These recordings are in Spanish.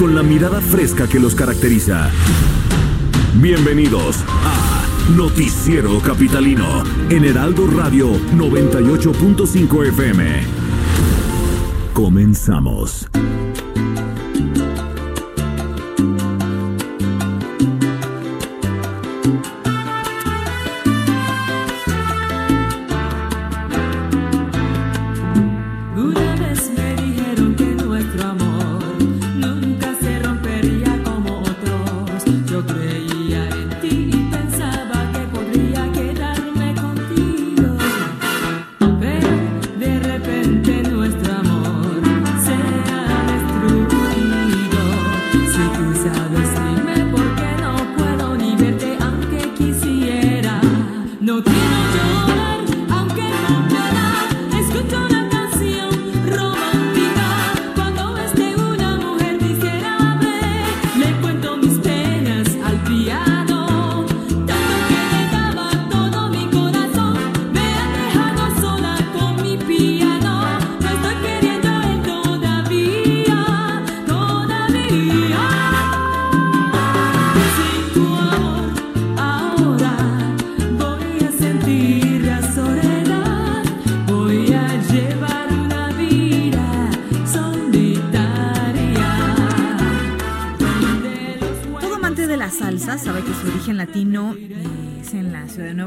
Con la mirada fresca que los caracteriza. Bienvenidos a Noticiero Capitalino en Heraldo Radio 98.5 FM. Comenzamos.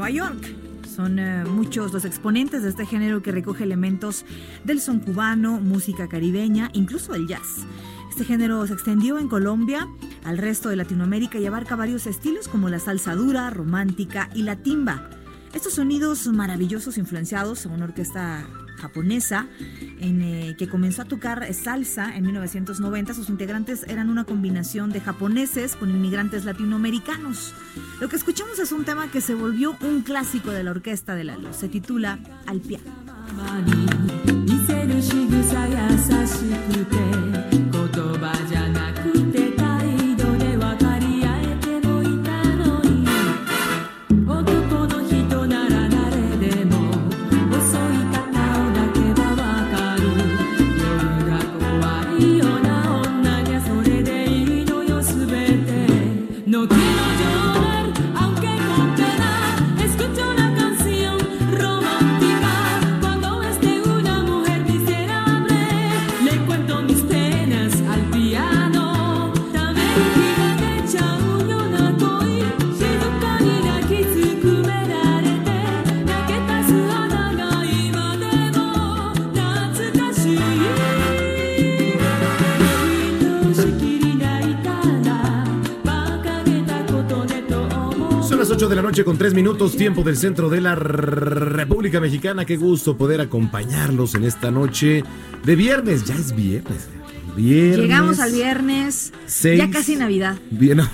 Nueva York. Son eh, muchos los exponentes de este género que recoge elementos del son cubano, música caribeña, incluso el jazz. Este género se extendió en Colombia al resto de Latinoamérica y abarca varios estilos como la salsa dura, romántica y la timba. Estos sonidos maravillosos influenciados a una orquesta japonesa eh, que comenzó a tocar salsa en 1990. Sus integrantes eran una combinación de japoneses con inmigrantes latinoamericanos. Lo que escuchamos es un tema que se volvió un clásico de la orquesta de la luz. Se titula Al piano. 8 de la noche con 3 minutos, tiempo del centro de la República Mexicana. Qué gusto poder acompañarlos en esta noche de viernes. Ya es viernes. Viernes. Llegamos al viernes, Seis. ya casi Navidad. Bien, no,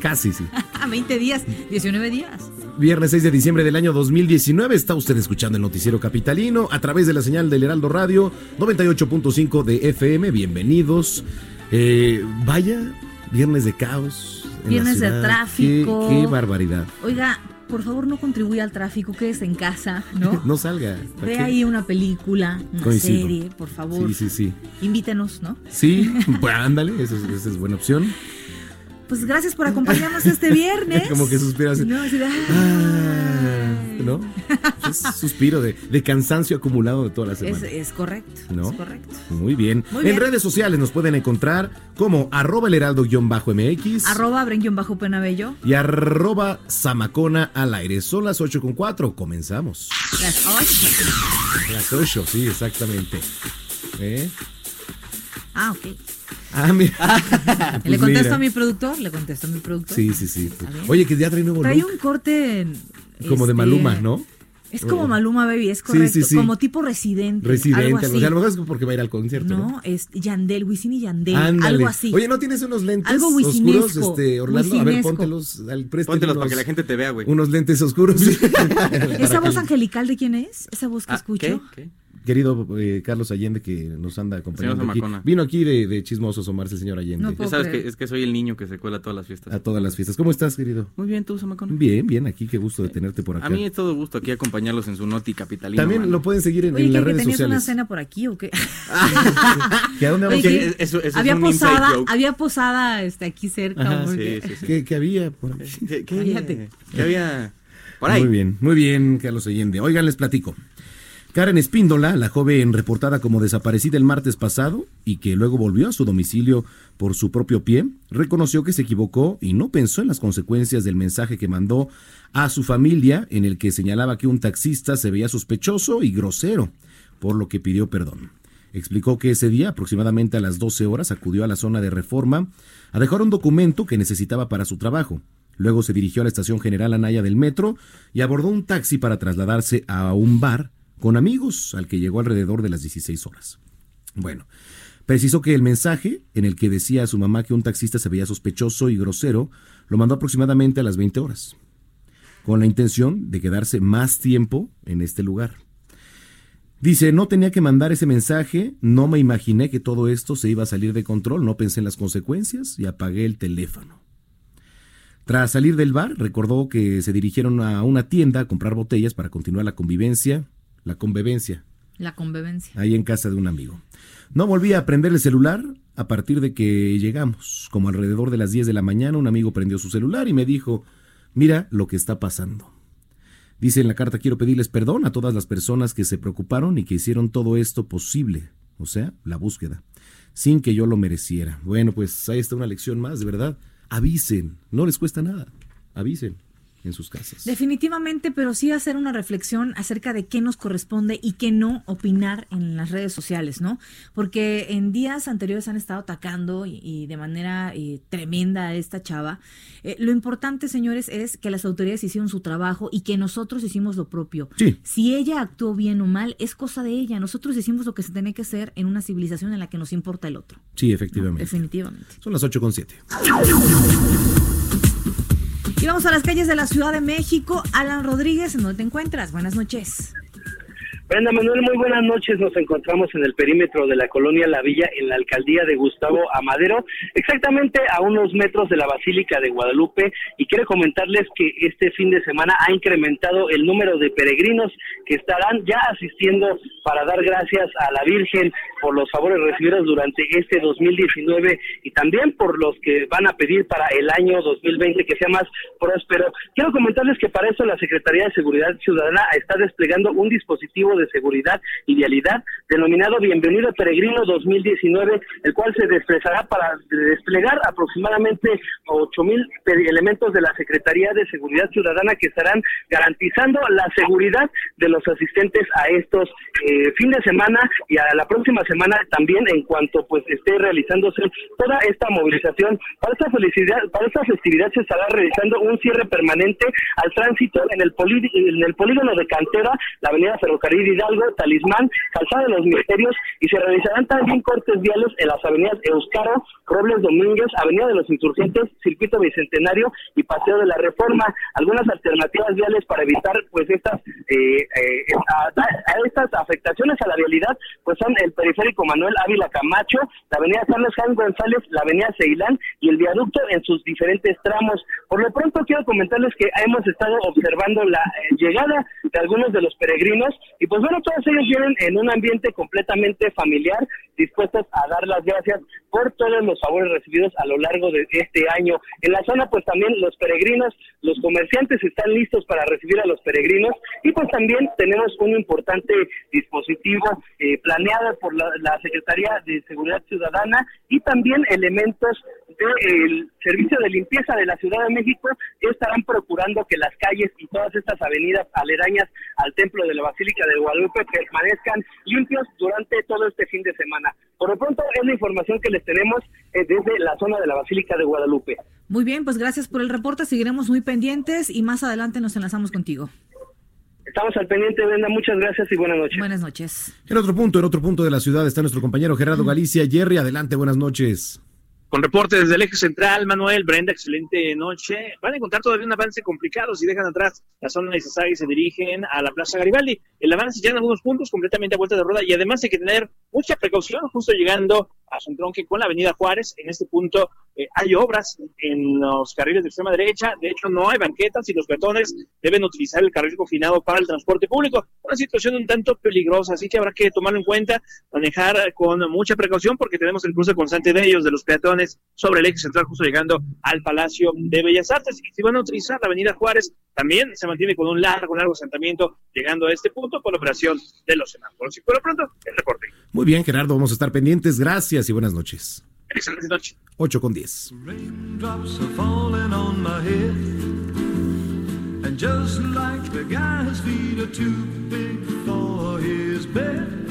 casi sí. 20 días, 19 días. Viernes 6 de diciembre del año 2019 está usted escuchando el noticiero capitalino a través de la señal del Heraldo Radio 98.5 de FM. Bienvenidos. Eh, vaya, viernes de caos. Viernes de tráfico. Qué, qué barbaridad. Oiga, por favor no contribuya al tráfico, quédese en casa, ¿no? No salga. ¿para Ve qué? ahí una película, una Coincido. serie, por favor. Sí, sí, sí. Invítenos, ¿no? Sí, pues ándale, esa es, esa es buena opción. Pues gracias por acompañarnos este viernes. Como que suspiras. No, así de, Ah, ¿No? Es suspiro de, de cansancio acumulado de toda la es, semana. es correcto, ¿No? es correcto. Muy bien. Muy en redes sociales nos pueden encontrar como arroba el heraldo-mx Arroba Bren-Bajo Penabello. y arroba zamacona al aire. Son las 8 con 4. Comenzamos. Las ocho. Las 8, sí, exactamente. ¿Eh? Ah, ok. Ah, mira. le Pues contesto mira. a mi productor, le contesto a mi productor. Sí, sí, sí. Bien. Oye, que ya trae nuevo Trae look. un corte. Como de este, Maluma, ¿no? Es como Maluma Baby, es correcto. sí, sí. Como tipo residente. Residente, algo así. así. a lo mejor es porque va a ir al concierto. ¿no? No, es Yandel, Wisin y Yandel, Ándale. algo así. Oye, ¿no tienes unos lentes Algo oscuros, este, Orlando? A ver, póntelos. Al, Póntelos unos- para que la gente te vea, güey. Unos lentes oscuros. ¿Esa voz angelical de quién es? ¿Esa voz que Ah, escucho? ¿Qué? ¿Qué? Querido eh, Carlos Allende, que nos anda acompañando Señor aquí. Zamacona. Vino aquí de, de chismoso asomarse el señor Allende. No Ya sabes creer. que es que soy el niño que se cuela a todas las fiestas. a todas las fiestas. ¿Cómo estás, querido? Muy bien, tú, Samacón. Bien, bien, aquí, qué gusto de tenerte por acá. A mí es todo gusto aquí acompañarlos en su noti capitalino. También mano. lo pueden seguir en, Oye, en ¿qué, las que redes tenías una cena por aquí o qué? ¿Que a dónde Oye, vamos que eso- es había un posada, joke. había posada este, aquí cerca. Ajá, ¿o Sí, qué? sí, sí. ¿Qué, qué había? por ahí? ¿Qué, qué- Cállate. qué había por ahí? Muy bien, muy bien, Carlos Allende. Oigan, les platico. Karen Espíndola, la joven reportada como desaparecida el martes pasado y que luego volvió a su domicilio por su propio pie, reconoció que se equivocó y no pensó en las consecuencias del mensaje que mandó a su familia en el que señalaba que un taxista se veía sospechoso y grosero, por lo que pidió perdón. Explicó que ese día, aproximadamente a las 12 horas, acudió a la zona de reforma a dejar un documento que necesitaba para su trabajo. Luego se dirigió a la estación General Anaya del metro y abordó un taxi para trasladarse a un bar con amigos al que llegó alrededor de las 16 horas. Bueno, precisó que el mensaje en el que decía a su mamá que un taxista se veía sospechoso y grosero lo mandó aproximadamente a las 20 horas, con la intención de quedarse más tiempo en este lugar. Dice, no tenía que mandar ese mensaje, no me imaginé que todo esto se iba a salir de control, no pensé en las consecuencias y apagué el teléfono. Tras salir del bar, recordó que se dirigieron a una tienda a comprar botellas para continuar la convivencia, la convivencia, La convivencia. ahí en casa de un amigo. No volví a prender el celular a partir de que llegamos. Como alrededor de las 10 de la mañana, un amigo prendió su celular y me dijo, mira lo que está pasando. Dice en la carta, quiero pedirles perdón a todas las personas que se preocuparon y que hicieron todo esto posible, o sea, la búsqueda, sin que yo lo mereciera. Bueno, pues ahí está una lección más, de verdad. Avisen, no les cuesta nada. Avisen en sus casas. Definitivamente, pero sí hacer una reflexión acerca de qué nos corresponde y qué no opinar en las redes sociales, ¿no? Porque en días anteriores han estado atacando y, y de manera eh, tremenda a esta chava. Eh, lo importante, señores, es que las autoridades hicieron su trabajo y que nosotros hicimos lo propio. Sí. Si ella actuó bien o mal, es cosa de ella. Nosotros hicimos lo que se tenía que hacer en una civilización en la que nos importa el otro. Sí, efectivamente. Definitivamente. Son las 8 con 7. Y vamos a las calles de la Ciudad de México. Alan Rodríguez, ¿en dónde te encuentras? Buenas noches. Brenda Manuel, muy buenas noches. Nos encontramos en el perímetro de la colonia La Villa, en la alcaldía de Gustavo Amadero, exactamente a unos metros de la Basílica de Guadalupe. Y quiero comentarles que este fin de semana ha incrementado el número de peregrinos que estarán ya asistiendo para dar gracias a la Virgen por los favores recibidos durante este 2019 y también por los que van a pedir para el año 2020 que sea más próspero. Quiero comentarles que para eso la Secretaría de Seguridad Ciudadana está desplegando un dispositivo de seguridad y vialidad denominado Bienvenido Peregrino 2019, el cual se desplegará para desplegar aproximadamente 8 mil elementos de la Secretaría de Seguridad Ciudadana que estarán garantizando la seguridad de los asistentes a estos eh, fin de semana y a la próxima semana también en cuanto pues esté realizándose toda esta movilización. Para esta felicidad, para esta festividad se estará realizando un cierre permanente al tránsito en el, en el polígono de Cantera, la avenida Ferrocarril Hidalgo, Talismán, Calzada de los Misterios y se realizarán también cortes viales en las avenidas Euskaro, Robles Domínguez, Avenida de los Insurgentes, Circuito Bicentenario y Paseo de la Reforma. Algunas alternativas viales para evitar pues estas eh, eh, estas afectaciones a la vialidad pues son el periférico Manuel Ávila Camacho, la avenida Carlos Juan González, la avenida Ceilán y el viaducto en sus diferentes tramos. Por lo pronto quiero comentarles que hemos estado observando la eh, llegada de algunos de los peregrinos y pues bueno, todos ellos vienen en un ambiente completamente familiar, dispuestos a dar las gracias por todos los favores recibidos a lo largo de este año. En la zona pues también los peregrinos, los comerciantes están listos para recibir a los peregrinos y pues también tenemos un importante dispositivo eh, planeado por la, Secretaría de Seguridad Ciudadana y también elementos del servicio de limpieza de la Ciudad de México estarán procurando que las calles y todas estas avenidas aledañas al templo de la Basílica de Guadalupe permanezcan limpios durante todo este fin de semana. Por lo pronto es la información que les tenemos eh, desde la zona de la Basílica de Guadalupe. Muy bien, pues gracias por el reporte. Seguiremos muy pendientes y más adelante nos enlazamos contigo. Estamos al pendiente, Brenda. Muchas gracias y buenas noches. Buenas noches. En otro punto, en otro punto de la ciudad está nuestro compañero Gerardo Galicia. Jerry, adelante, buenas noches. Con reporte desde el eje central, Manuel, Brenda, excelente noche. Van a encontrar todavía un avance complicado si dejan atrás la zona Isasá y se dirigen a la Plaza Garibaldi. El avance ya en algunos puntos completamente a vuelta de rueda y además hay que tener mucha precaución justo llegando a su entronque con la Avenida Juárez. En este punto eh, hay obras en los carriles de extrema derecha. De hecho, no hay banquetas y los peatones deben utilizar el carril confinado para el transporte público. Una situación un tanto peligrosa, así que habrá que tomarlo en cuenta, manejar con mucha precaución porque tenemos el cruce constante de ellos, de los peatones sobre el eje central, justo llegando al Palacio de Bellas Artes. Y si van a utilizar la Avenida Juárez, también se mantiene con un largo, largo asentamiento llegando a este punto por la operación de los semáforos. Y por lo pronto, el reporte. Muy bien, Gerardo, vamos a estar pendientes. Gracias y buenas noches. Excelente noche. 8 con 10. Raindrops are falling on my head. And just like the guy's feet are too big for his bed,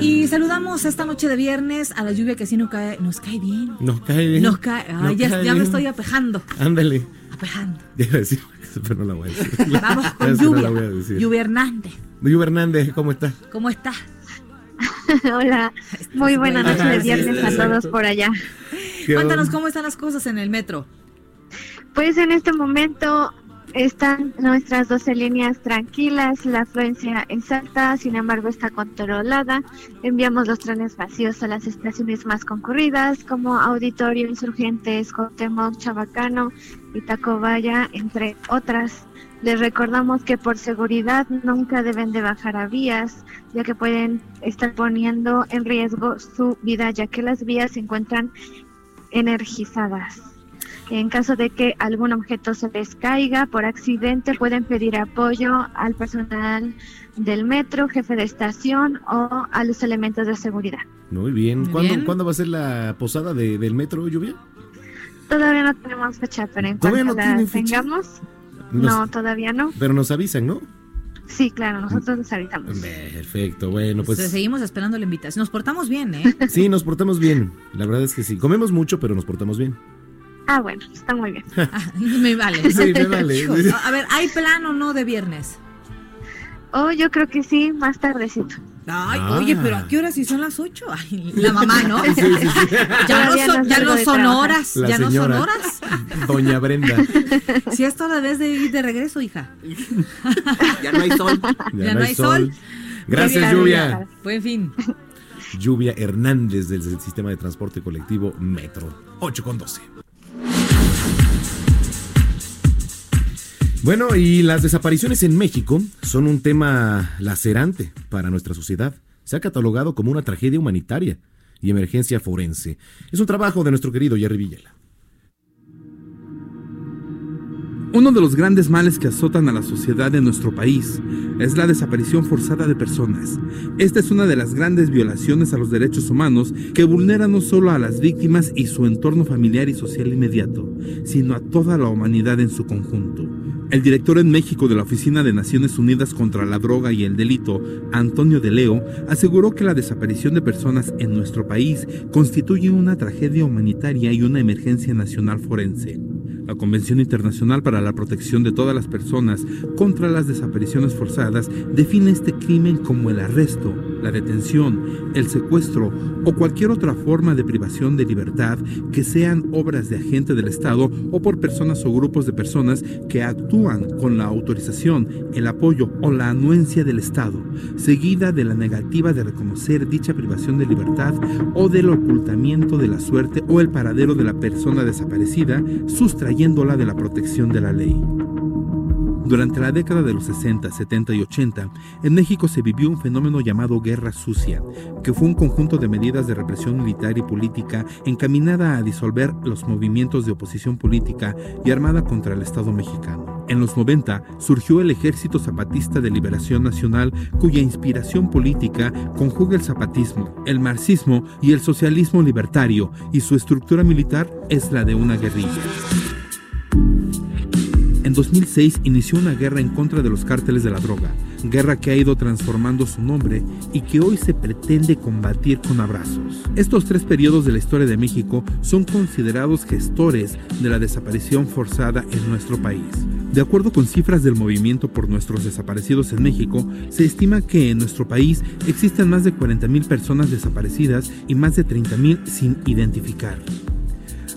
Y saludamos esta noche de viernes a la lluvia que sí nos cae, nos cae bien. Nos cae bien. Nos cae, ay, Nos ya, cae ya me estoy apejando. Ándale. Apejando. A decir, pero no la voy a decir. Vamos con Esa no lluvia. Lluvia Hernández. Lluvia Hernández, ¿cómo está? ¿Cómo estás? Hola, muy buena Buenas noche de viernes a todos por allá. ¿Qué Cuéntanos cómo están las cosas en el metro. Pues en este momento están nuestras 12 líneas tranquilas, la afluencia es alta, sin embargo está controlada. Enviamos los trenes vacíos a las estaciones más concurridas como Auditorio, Insurgentes, Cuauhtémoc, Chabacano y Tacobaya, entre otras. Les recordamos que por seguridad nunca deben de bajar a vías, ya que pueden estar poniendo en riesgo su vida, ya que las vías se encuentran energizadas. En caso de que algún objeto se les caiga por accidente, pueden pedir apoyo al personal del metro, jefe de estación o a los elementos de seguridad. Muy bien. Muy ¿Cuándo, bien. ¿cuándo va a ser la posada de- del metro, Lluvia? Todavía no tenemos fecha, pero en ¿Todavía cuanto no la tengamos, Nos- no, todavía no. Pero nos avisan, ¿no? Sí, claro, nosotros les avisamos. Perfecto, bueno, Pues pues seguimos esperando la invitación. Nos portamos bien, ¿eh? sí, nos portamos bien. La verdad es que sí. Comemos mucho, pero nos portamos bien. Ah, bueno, está muy bien. Ah, me vale. Sí, me vale. Hijo, A ver, ¿hay plan o no de viernes? Oh, yo creo que sí, más tardecito. Ay, Ah. oye, pero ¿a qué hora si son las 8? Ay, la mamá, ¿no? Sí, sí, sí. Ya no son, ya no horas, La ya no son horas. Doña Brenda. Si es hora vez de ir de regreso, hija. Ya no hay sol. Ya no hay sol. Gracias, Lluvia. Buen fin. Lluvia Hernández del sistema de transporte colectivo Metro. 8 con 12. Bueno, y las desapariciones en México son un tema lacerante para nuestra sociedad. Se ha catalogado como una tragedia humanitaria y emergencia forense. Es un trabajo de nuestro querido Jerry Villela. Uno de los grandes males que azotan a la sociedad de nuestro país es la desaparición forzada de personas. Esta es una de las grandes violaciones a los derechos humanos que vulnera no solo a las víctimas y su entorno familiar y social inmediato, sino a toda la humanidad en su conjunto. El director en México de la Oficina de Naciones Unidas contra la Droga y el Delito, Antonio de Leo, aseguró que la desaparición de personas en nuestro país constituye una tragedia humanitaria y una emergencia nacional forense. La Convención Internacional para la Protección de todas las personas contra las desapariciones forzadas define este crimen como el arresto, la detención, el secuestro o cualquier otra forma de privación de libertad que sean obras de agente del Estado o por personas o grupos de personas que actúan con la autorización, el apoyo o la anuencia del Estado, seguida de la negativa de reconocer dicha privación de libertad o del ocultamiento de la suerte o el paradero de la persona desaparecida, sustrayéndola de la protección de la ley. Durante la década de los 60, 70 y 80, en México se vivió un fenómeno llamado Guerra Sucia, que fue un conjunto de medidas de represión militar y política encaminada a disolver los movimientos de oposición política y armada contra el Estado mexicano. En los 90 surgió el Ejército Zapatista de Liberación Nacional, cuya inspiración política conjuga el zapatismo, el marxismo y el socialismo libertario, y su estructura militar es la de una guerrilla. En 2006 inició una guerra en contra de los cárteles de la droga, guerra que ha ido transformando su nombre y que hoy se pretende combatir con abrazos. Estos tres periodos de la historia de México son considerados gestores de la desaparición forzada en nuestro país. De acuerdo con cifras del Movimiento por Nuestros Desaparecidos en México, se estima que en nuestro país existen más de 40.000 personas desaparecidas y más de 30.000 sin identificar.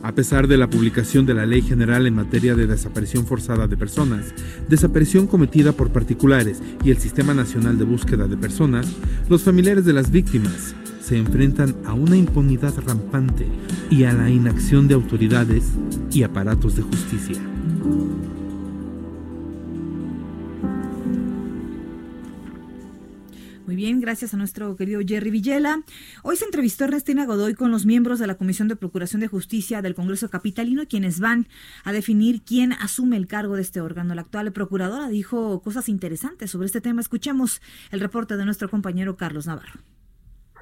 A pesar de la publicación de la Ley General en materia de desaparición forzada de personas, desaparición cometida por particulares y el Sistema Nacional de Búsqueda de Personas, los familiares de las víctimas se enfrentan a una impunidad rampante y a la inacción de autoridades y aparatos de justicia. Bien, gracias a nuestro querido Jerry Villela. Hoy se entrevistó Ernestina Godoy con los miembros de la Comisión de Procuración de Justicia del Congreso Capitalino, quienes van a definir quién asume el cargo de este órgano. La actual procuradora dijo cosas interesantes sobre este tema. Escuchemos el reporte de nuestro compañero Carlos Navarro.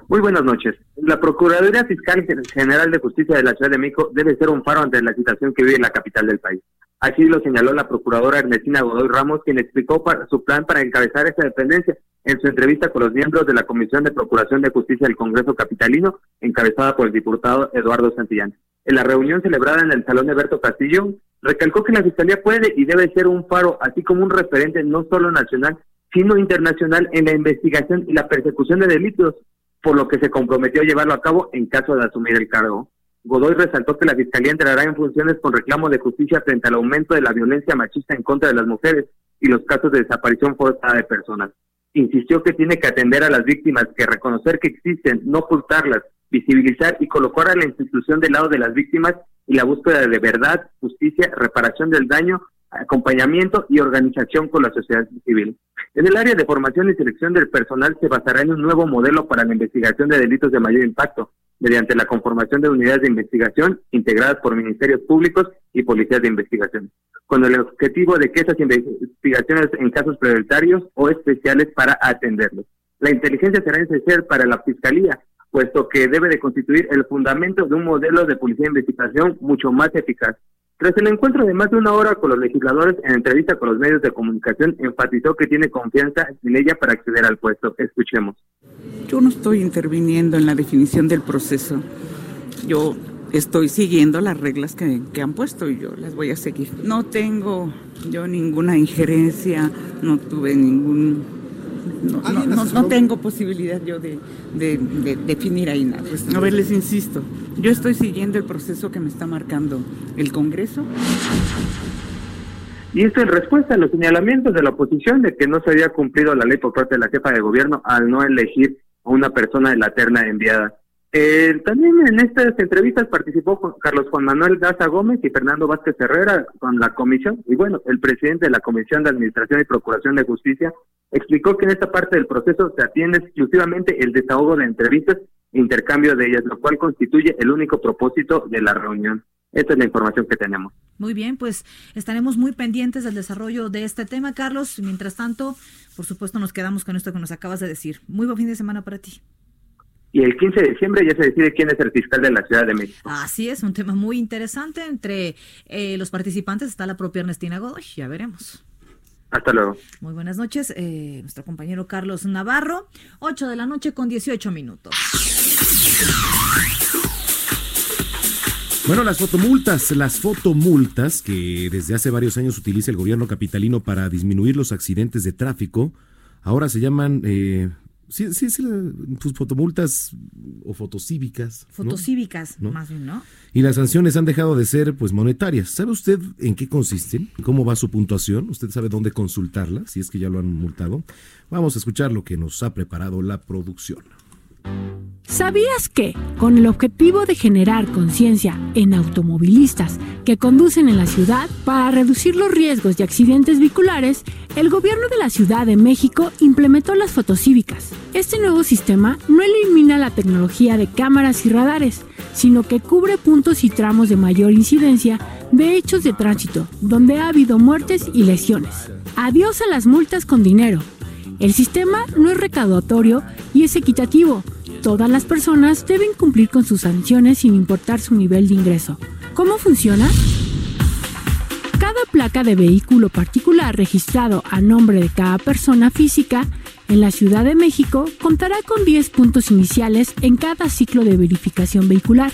Muy buenas noches. La Procuraduría Fiscal General de Justicia de la Ciudad de México debe ser un faro ante la situación que vive la capital del país. Así lo señaló la procuradora Ernestina Godoy Ramos, quien explicó su plan para encabezar esta dependencia en su entrevista con los miembros de la Comisión de Procuración de Justicia del Congreso Capitalino, encabezada por el diputado Eduardo Santillán. En la reunión celebrada en el Salón de Berto Castillo, recalcó que la Fiscalía puede y debe ser un faro, así como un referente no solo nacional, sino internacional en la investigación y la persecución de delitos, por lo que se comprometió a llevarlo a cabo en caso de asumir el cargo. Godoy resaltó que la Fiscalía entrará en funciones con reclamo de justicia frente al aumento de la violencia machista en contra de las mujeres y los casos de desaparición forzada de personas. Insistió que tiene que atender a las víctimas, que reconocer que existen, no ocultarlas, visibilizar y colocar a la institución del lado de las víctimas y la búsqueda de verdad, justicia, reparación del daño, acompañamiento y organización con la sociedad civil. En el área de formación y selección del personal se basará en un nuevo modelo para la investigación de delitos de mayor impacto, mediante la conformación de unidades de investigación integradas por ministerios públicos y policías de investigación, con el objetivo de que esas investigaciones en casos prioritarios o especiales para atenderlos. La inteligencia será esencial para la Fiscalía, puesto que debe de constituir el fundamento de un modelo de policía de investigación mucho más eficaz. Tras el encuentro de más de una hora con los legisladores en entrevista con los medios de comunicación, enfatizó que tiene confianza en ella para acceder al puesto. Escuchemos. Yo no estoy interviniendo en la definición del proceso. Yo estoy siguiendo las reglas que, que, han puesto y yo las voy a seguir. No tengo yo ninguna injerencia, no tuve ningún... No, no, no, no tengo posibilidad yo de, de, de, definir ahí nada. A ver, les insisto, yo estoy siguiendo el proceso que me está marcando el Congreso. Y esto en respuesta a los señalamientos de la oposición de que no se había cumplido la ley por parte de la jefa de gobierno al no elegir a una persona de la terna enviada. Eh, también en estas entrevistas participó Carlos Juan Manuel Gaza Gómez y Fernando Vázquez Herrera con la comisión. Y bueno, el presidente de la Comisión de Administración y Procuración de Justicia explicó que en esta parte del proceso se atiende exclusivamente el desahogo de entrevistas e intercambio de ellas, lo cual constituye el único propósito de la reunión. Esta es la información que tenemos. Muy bien, pues estaremos muy pendientes del desarrollo de este tema, Carlos. Mientras tanto, por supuesto, nos quedamos con esto que nos acabas de decir. Muy buen fin de semana para ti. Y el 15 de diciembre ya se decide quién es el fiscal de la Ciudad de México. Así es, un tema muy interesante. Entre eh, los participantes está la propia Ernestina Godoy. Ya veremos. Hasta luego. Muy buenas noches. Eh, nuestro compañero Carlos Navarro, 8 de la noche con 18 minutos. Bueno, las fotomultas, las fotomultas que desde hace varios años utiliza el gobierno capitalino para disminuir los accidentes de tráfico, ahora se llaman, eh, sí, sí, sí, sus fotomultas o fotocívicas. Fotocívicas, ¿no? más bien, ¿no? Y las sanciones han dejado de ser, pues, monetarias. ¿Sabe usted en qué consisten? ¿Cómo va su puntuación? ¿Usted sabe dónde consultarla, si es que ya lo han multado? Vamos a escuchar lo que nos ha preparado la producción. ¿Sabías que, con el objetivo de generar conciencia en automovilistas que conducen en la ciudad para reducir los riesgos de accidentes vehiculares, el gobierno de la Ciudad de México implementó las fotocívicas? Este nuevo sistema no elimina la tecnología de cámaras y radares, sino que cubre puntos y tramos de mayor incidencia de hechos de tránsito, donde ha habido muertes y lesiones. Adiós a las multas con dinero. El sistema no es recaudatorio y es equitativo. Todas las personas deben cumplir con sus sanciones sin importar su nivel de ingreso. ¿Cómo funciona? Cada placa de vehículo particular registrado a nombre de cada persona física en la Ciudad de México contará con 10 puntos iniciales en cada ciclo de verificación vehicular,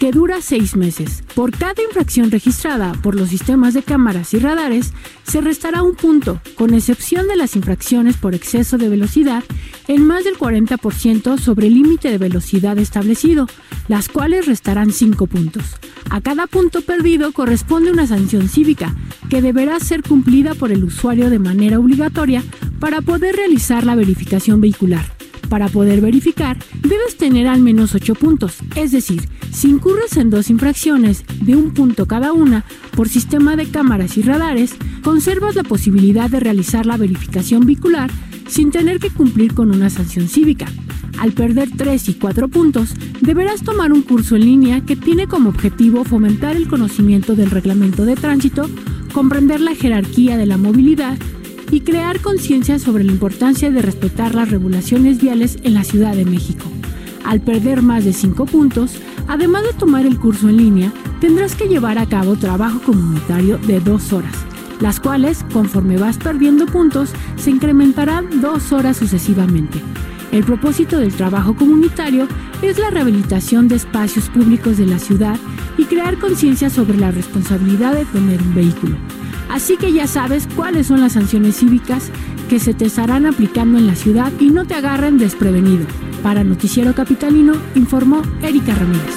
que dura seis meses. Por cada infracción registrada por los sistemas de cámaras y radares, se restará un punto, con excepción de las infracciones por exceso de velocidad, en más del 40% sobre el límite de velocidad establecido, las cuales restarán cinco puntos. A cada punto perdido corresponde una sanción cívica, que deberá ser cumplida por el usuario de manera obligatoria para poder realizar la verificación vehicular. Para poder verificar, debes tener al menos 8 puntos, es decir, si incurres en dos infracciones de un punto cada una por sistema de cámaras y radares, conservas la posibilidad de realizar la verificación vehicular sin tener que cumplir con una sanción cívica. Al perder 3 y 4 puntos, deberás tomar un curso en línea que tiene como objetivo fomentar el conocimiento del reglamento de tránsito, comprender la jerarquía de la movilidad y crear conciencia sobre la importancia de respetar las regulaciones viales en la Ciudad de México. Al perder más de 5 puntos, además de tomar el curso en línea, tendrás que llevar a cabo trabajo comunitario de 2 horas, las cuales, conforme vas perdiendo puntos, se incrementarán 2 horas sucesivamente. El propósito del trabajo comunitario es la rehabilitación de espacios públicos de la ciudad y crear conciencia sobre la responsabilidad de tener un vehículo. Así que ya sabes cuáles son las sanciones cívicas que se te estarán aplicando en la ciudad y no te agarren desprevenido. Para Noticiero Capitalino informó Erika Ramírez.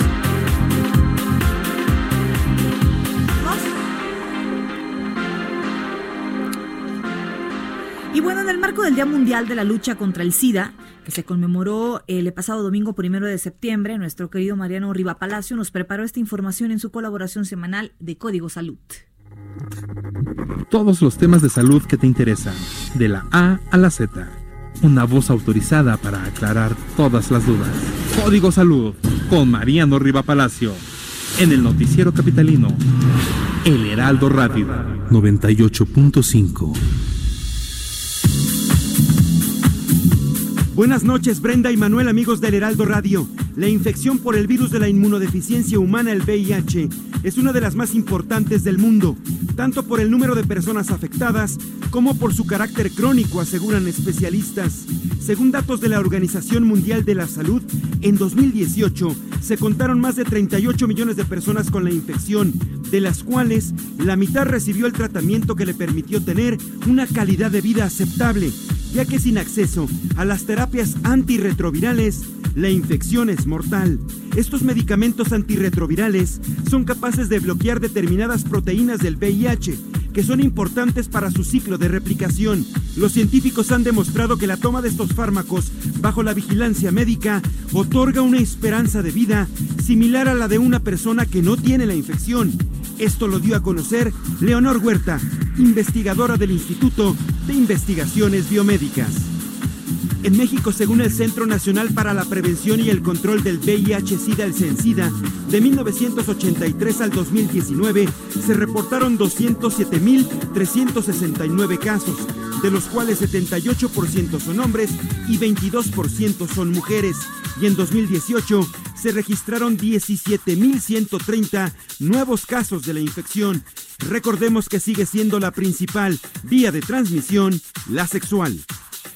Y bueno, en el marco del Día Mundial de la Lucha contra el SIDA, que se conmemoró el pasado domingo primero de septiembre, nuestro querido Mariano Riva Palacio nos preparó esta información en su colaboración semanal de Código Salud. Todos los temas de salud que te interesan, de la A a la Z. Una voz autorizada para aclarar todas las dudas. Código Salud con Mariano Riva Palacio. En el noticiero capitalino. El Heraldo Radio 98.5. Buenas noches, Brenda y Manuel, amigos del Heraldo Radio. La infección por el virus de la inmunodeficiencia humana, el VIH, es una de las más importantes del mundo, tanto por el número de personas afectadas como por su carácter crónico, aseguran especialistas. Según datos de la Organización Mundial de la Salud, en 2018 se contaron más de 38 millones de personas con la infección, de las cuales la mitad recibió el tratamiento que le permitió tener una calidad de vida aceptable ya que sin acceso a las terapias antirretrovirales, la infección es mortal. Estos medicamentos antirretrovirales son capaces de bloquear determinadas proteínas del VIH, que son importantes para su ciclo de replicación. Los científicos han demostrado que la toma de estos fármacos bajo la vigilancia médica otorga una esperanza de vida similar a la de una persona que no tiene la infección. Esto lo dio a conocer Leonor Huerta, investigadora del Instituto de Investigaciones Biomédicas. En México, según el Centro Nacional para la Prevención y el Control del VIH-Sida, el CENSIDA, de 1983 al 2019 se reportaron 207.369 casos, de los cuales 78% son hombres y 22% son mujeres. Y en 2018 se registraron 17.130 nuevos casos de la infección. Recordemos que sigue siendo la principal vía de transmisión, la sexual.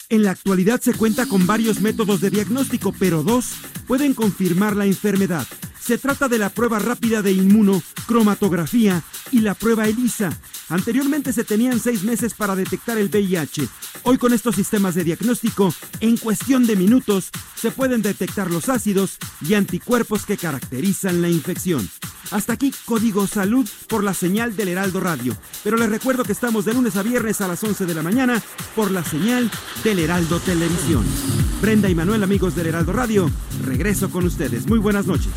En la actualidad se cuenta con varios métodos de diagnóstico, pero dos pueden confirmar la enfermedad. Se trata de la prueba rápida de inmunocromatografía y la prueba ELISA. Anteriormente se tenían seis meses para detectar el VIH. Hoy con estos sistemas de diagnóstico, en cuestión de minutos, se pueden detectar los ácidos y anticuerpos que caracterizan la infección. Hasta aquí Código Salud por la señal del Heraldo Radio. Pero les recuerdo que estamos de lunes a viernes a las 11 de la mañana por la señal del Heraldo Televisión. Brenda y Manuel, amigos del Heraldo Radio, regreso con ustedes. Muy buenas noches.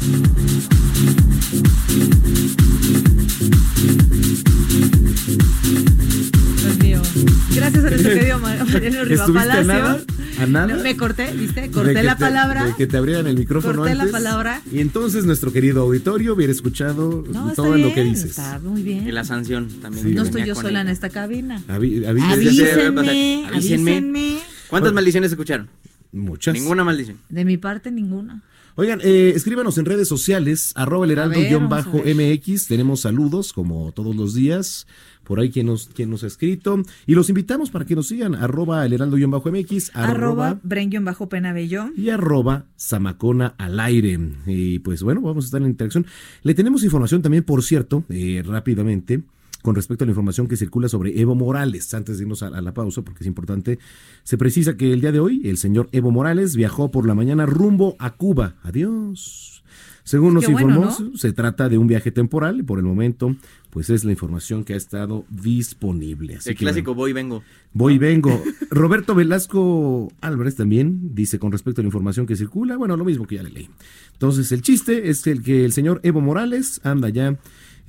Gracias a nuestro querido Mar- Mariano Riva ¿Estuviste a Palacio. nada? ¿A nada? No, Me corté, ¿viste? De Corté que la te- palabra. de que te abrieran el micrófono Corté la antes. palabra. Y entonces nuestro querido auditorio hubiera escuchado No, todo lo que bien, dices. Está muy bien. Y la sanción también. Sí. no estoy yo sola en ella. esta cabina. Avi- avísenme. Avísenme, Avísenme. avísenme. ¿Cuántas maldiciones escucharon? Muchas. Ninguna maldición. De mi parte, ninguna. Oigan, eh, escríbanos en redes sociales, arroba el heraldo-mx. Tenemos saludos, como todos los días. Por ahí quien nos, quien nos ha escrito. Y los invitamos para que nos sigan, arroba el heraldo-mx, Arroba arroba Bren-Penabello. y arroba Zamacona al aire. Y pues bueno, vamos a estar en interacción. Le tenemos información también, por cierto, eh, rápidamente, con respecto a la información que circula sobre Evo Morales. Antes de irnos a, a la pausa, porque es importante, se precisa que el día de hoy el señor Evo Morales viajó por la mañana rumbo a Cuba. Adiós. Según nos Qué bueno, informó, se trata de un viaje temporal y por el momento, pues es la información que ha estado disponible. Así El que, clásico bueno, voy y vengo. Voy y vengo. Roberto Velasco Álvarez también dice con respecto a la información que circula, bueno, lo mismo que ya le leí. Entonces, el chiste es el que el señor Evo Morales anda ya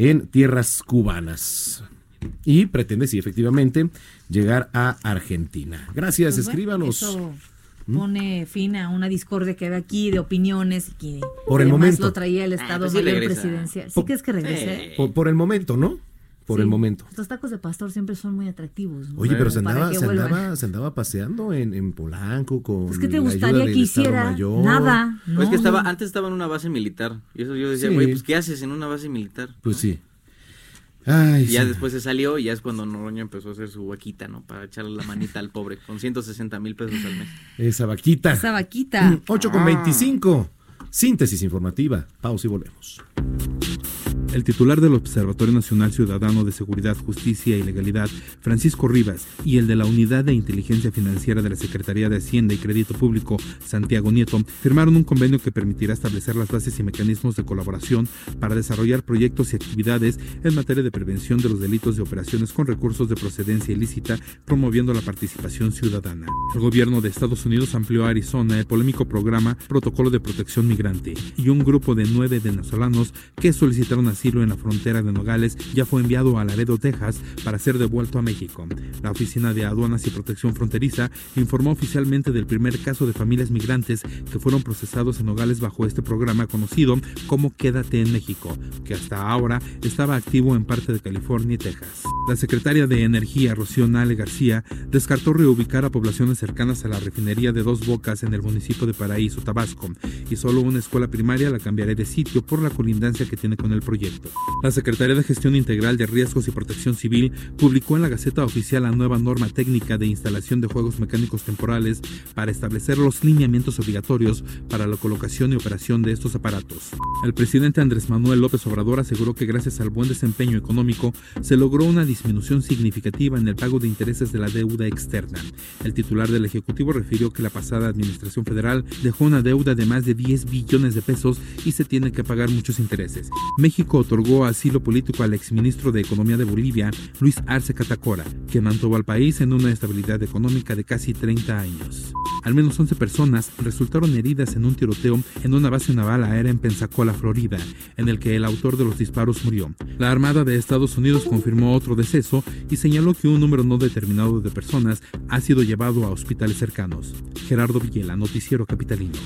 en tierras cubanas y pretende, sí, efectivamente, llegar a Argentina. Gracias, Pues bueno, escríbanos. eso pone fin a una discordia que había aquí de opiniones y que Por el momento. lo traía el Estado pues sí Mayor. Presidencial. ¿Sí Po- crees que regrese? Por, por el momento, ¿no? Por Sí. el momento. Los tacos de pastor siempre son muy atractivos. ¿no? Oye, pero se andaba, que se, andaba, se andaba paseando en, en Polanco con. Pues, ¿qué te la ayuda gustaría que hiciera? Nada. Pues es que No. estaba, antes estaba en una base militar. Y eso yo decía, Sí. güey, pues ¿qué haces en una base militar? Pues sí. Ay, Y ya sí. después se salió y ya es cuando Noroña empezó a hacer su vaquita, ¿no? Para echarle la manita al pobre, con 160 mil pesos al mes. Esa vaquita. Esa vaquita. 8 con Ah. 25. Síntesis informativa. Pausa y volvemos. El titular del Observatorio Nacional Ciudadano de Seguridad, Justicia y Legalidad, Francisco Rivas, y el de la Unidad de Inteligencia Financiera de la Secretaría de Hacienda y Crédito Público, Santiago Nieto, firmaron un convenio que permitirá establecer las bases y mecanismos de colaboración para desarrollar proyectos y actividades en materia de prevención de los delitos de operaciones con recursos de procedencia ilícita, promoviendo la participación ciudadana. El gobierno de Estados Unidos amplió a Arizona el polémico programa Protocolo de Protección Migrante y un grupo de nueve venezolanos que solicitaron asilo en la frontera de Nogales ya fue enviado a Laredo, Texas, para ser devuelto a México. La Oficina de Aduanas y Protección Fronteriza informó oficialmente del primer caso de familias migrantes que fueron procesados en Nogales bajo este programa conocido como Quédate en México, que hasta ahora estaba activo en parte de California y Texas. La secretaria de Energía, Rocío Nale García, descartó reubicar a poblaciones cercanas a la refinería de Dos Bocas en el municipio de Paraíso, Tabasco, y solo una escuela primaria la cambiará de sitio por la colindancia que tiene con el proyecto. La Secretaría de Gestión Integral de Riesgos y Protección Civil publicó en la Gaceta Oficial la nueva norma técnica de instalación de juegos mecánicos temporales para establecer los lineamientos obligatorios para la colocación y operación de estos aparatos. El presidente Andrés Manuel López Obrador aseguró que gracias al buen desempeño económico se logró una disminución significativa en el pago de intereses de la deuda externa. El titular del Ejecutivo refirió que la pasada administración federal dejó una deuda de más de 10 billones de pesos y se tiene que pagar muchos intereses. México otorgó asilo político al exministro de Economía de Bolivia, Luis Arce Catacora, que mantuvo al país en una estabilidad económica de casi 30 años. Al menos 11 personas resultaron heridas en un tiroteo en una base naval aérea en Pensacola, Florida, en el que el autor de los disparos murió. La Armada de Estados Unidos confirmó otro deceso y señaló que un número no determinado de personas ha sido llevado a hospitales cercanos. Gerardo Villela, Noticiero Capitalino.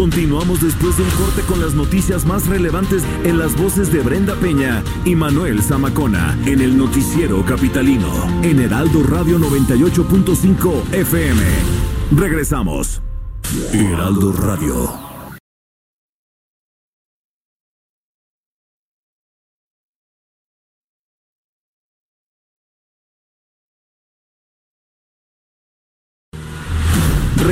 Continuamos después de un corte con las noticias más relevantes en las voces de Brenda Peña y Manuel Zamacona en el noticiero capitalino en Heraldo Radio 98.5 FM. Regresamos. Heraldo Radio.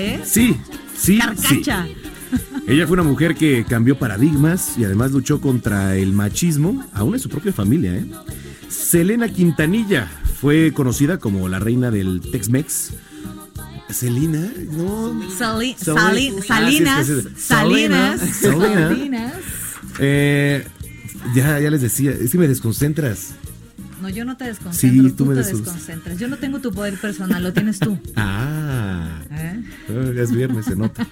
Eh? Sí, sí, sí. Carcacha. Ella fue una mujer que cambió paradigmas y además luchó contra el machismo, aún en su propia familia. ¿eh? Selena Quintanilla fue conocida como la reina del Tex-Mex. Selena, no. Sali- Sali- Ah, Salinas. sí, sí, sí. Salinas. Selena. Salinas. Eh, ya, ya les decía, es que me desconcentras. No, yo no te desconcentro, Sí, tú, tú me te des- desconcentras. Yo no tengo tu poder personal, lo tienes tú. Ah. ¿Eh? Ah, Ya es viernes, se nota.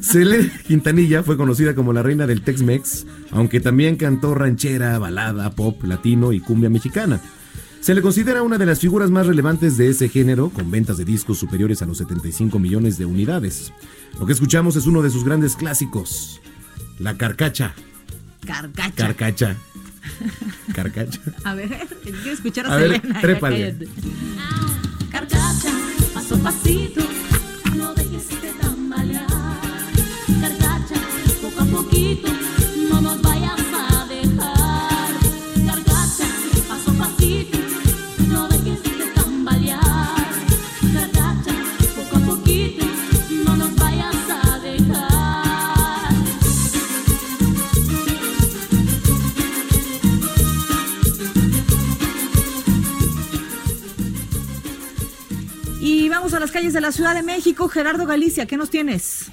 Selena Quintanilla fue conocida como la reina del Tex-Mex, aunque también cantó ranchera, balada, pop, latino y cumbia mexicana. Se le considera una de las figuras más relevantes de ese género, con ventas de discos superiores a los 75 millones de unidades. Lo que escuchamos es uno de sus grandes clásicos, La Carcacha. Carcacha. Carcacha. Carcacha. A ver, quiero escuchar a, Selena. trépale. cállate. Carcacha, paso a pasito, las calles de la Ciudad de México. Gerardo Galicia, ¿qué nos tienes?